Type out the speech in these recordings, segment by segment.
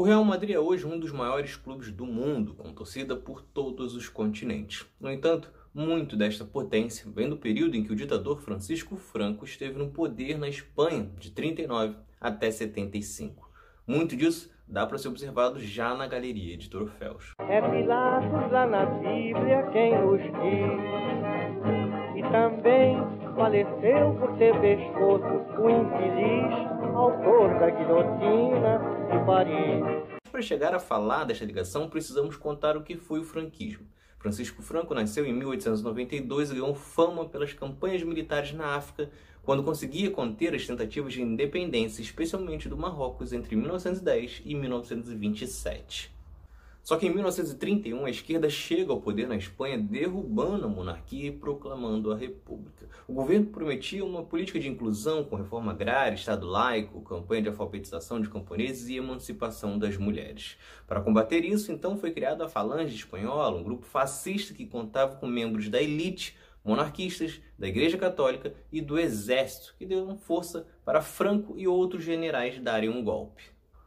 O Real Madrid é hoje um dos maiores clubes do mundo, com torcida por todos os continentes. No entanto, muito desta potência vem do período em que o ditador Francisco Franco esteve no poder na Espanha, de 39 até 75. Muito disso dá para ser observado já na galeria de troféus. É Pilatos lá na Bíblia quem nos diz, e também faleceu por ter pescoço o infeliz autor da guilhotina de Paris. Para chegar a falar desta ligação, precisamos contar o que foi o franquismo. Francisco Franco nasceu em 1892 e ganhou fama pelas campanhas militares na África, quando conseguia conter as tentativas de independência, especialmente do Marrocos, entre 1910 e 1927. Só que em 1931 a esquerda chega ao poder na Espanha, derrubando a monarquia e proclamando a república. O governo prometia uma política de inclusão com reforma agrária, Estado laico, campanha de alfabetização de camponeses e emancipação das mulheres. Para combater isso, então foi criada a Falange Espanhola, um grupo fascista que contava com membros da elite monarquistas, da Igreja Católica e do Exército, que deram força para Franco e outros generais darem um golpe.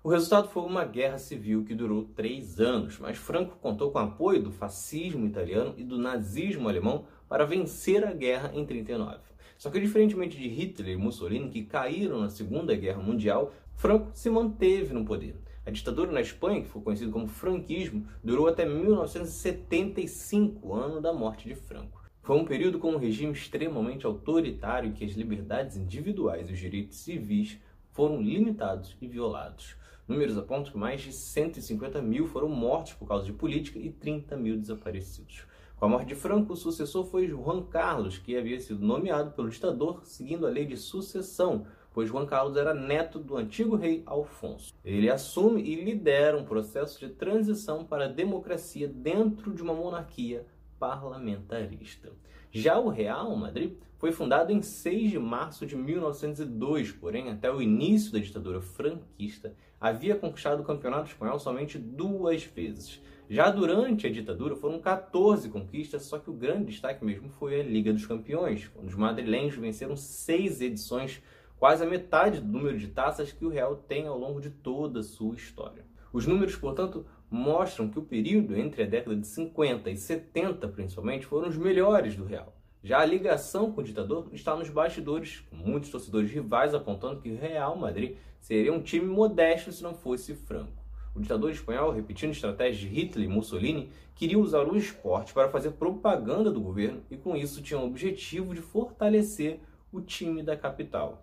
O resultado foi uma guerra civil que durou três anos, mas Franco contou com o apoio do fascismo italiano e do nazismo alemão para vencer a guerra em 39. Só que, diferentemente de Hitler e Mussolini, que caíram na Segunda Guerra Mundial, Franco se manteve no poder. A ditadura na Espanha, que foi conhecida como franquismo, durou até 1975, ano da morte de Franco. Foi um período com um regime extremamente autoritário em que as liberdades individuais e os direitos civis foram limitados e violados. Números apontam que mais de 150 mil foram mortos por causa de política e 30 mil desaparecidos. Com a morte de Franco, o sucessor foi Juan Carlos, que havia sido nomeado pelo ditador seguindo a lei de sucessão, pois Juan Carlos era neto do antigo rei Alfonso. Ele assume e lidera um processo de transição para a democracia dentro de uma monarquia parlamentarista. Já o Real Madrid foi fundado em 6 de março de 1902, porém, até o início da ditadura franquista, havia conquistado o campeonato espanhol somente duas vezes. Já durante a ditadura foram 14 conquistas, só que o grande destaque mesmo foi a Liga dos Campeões, onde os madrilenhos venceram seis edições, quase a metade do número de taças que o Real tem ao longo de toda a sua história. Os números, portanto, mostram que o período entre a década de 50 e 70, principalmente, foram os melhores do Real. Já a ligação com o ditador está nos bastidores, com muitos torcedores rivais apontando que o Real Madrid seria um time modesto se não fosse franco. O ditador espanhol, repetindo estratégias de Hitler e Mussolini, queria usar o esporte para fazer propaganda do governo e com isso tinha o objetivo de fortalecer o time da capital.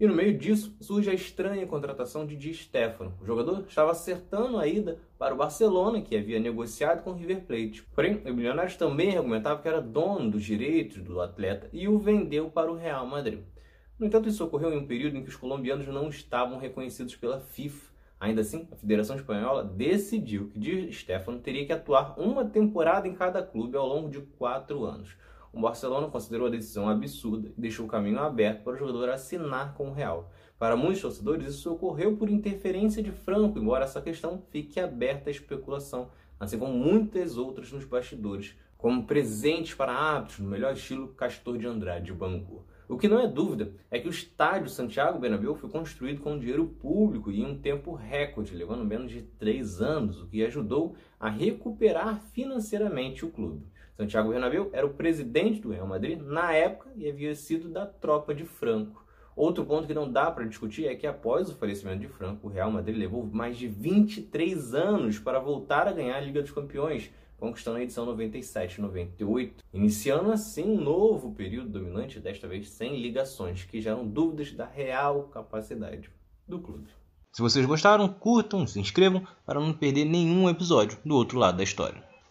E no meio disso surge a estranha contratação de Di Stefano. O jogador estava acertando a ida para o Barcelona, que havia negociado com o River Plate. Porém, o Milionários também argumentava que era dono dos direitos do atleta e o vendeu para o Real Madrid. No entanto, isso ocorreu em um período em que os colombianos não estavam reconhecidos pela FIFA. Ainda assim, a Federação Espanhola decidiu que Di Stefano teria que atuar uma temporada em cada clube ao longo de quatro anos o Barcelona considerou a decisão absurda e deixou o caminho aberto para o jogador assinar com o Real. Para muitos torcedores, isso ocorreu por interferência de Franco, embora essa questão fique aberta à especulação, assim como muitas outras nos bastidores, como presentes para hábitos no melhor estilo Castor de Andrade de Bangu. O que não é dúvida é que o estádio Santiago Bernabéu foi construído com dinheiro público e em um tempo recorde, levando menos de três anos, o que ajudou a recuperar financeiramente o clube. Santiago Bernabéu era o presidente do Real Madrid na época e havia sido da tropa de Franco. Outro ponto que não dá para discutir é que após o falecimento de Franco, o Real Madrid levou mais de 23 anos para voltar a ganhar a Liga dos Campeões, conquistando a edição 97 e 98, iniciando assim um novo período dominante, desta vez sem ligações, que geram dúvidas da real capacidade do clube. Se vocês gostaram, curtam, se inscrevam para não perder nenhum episódio do outro lado da história.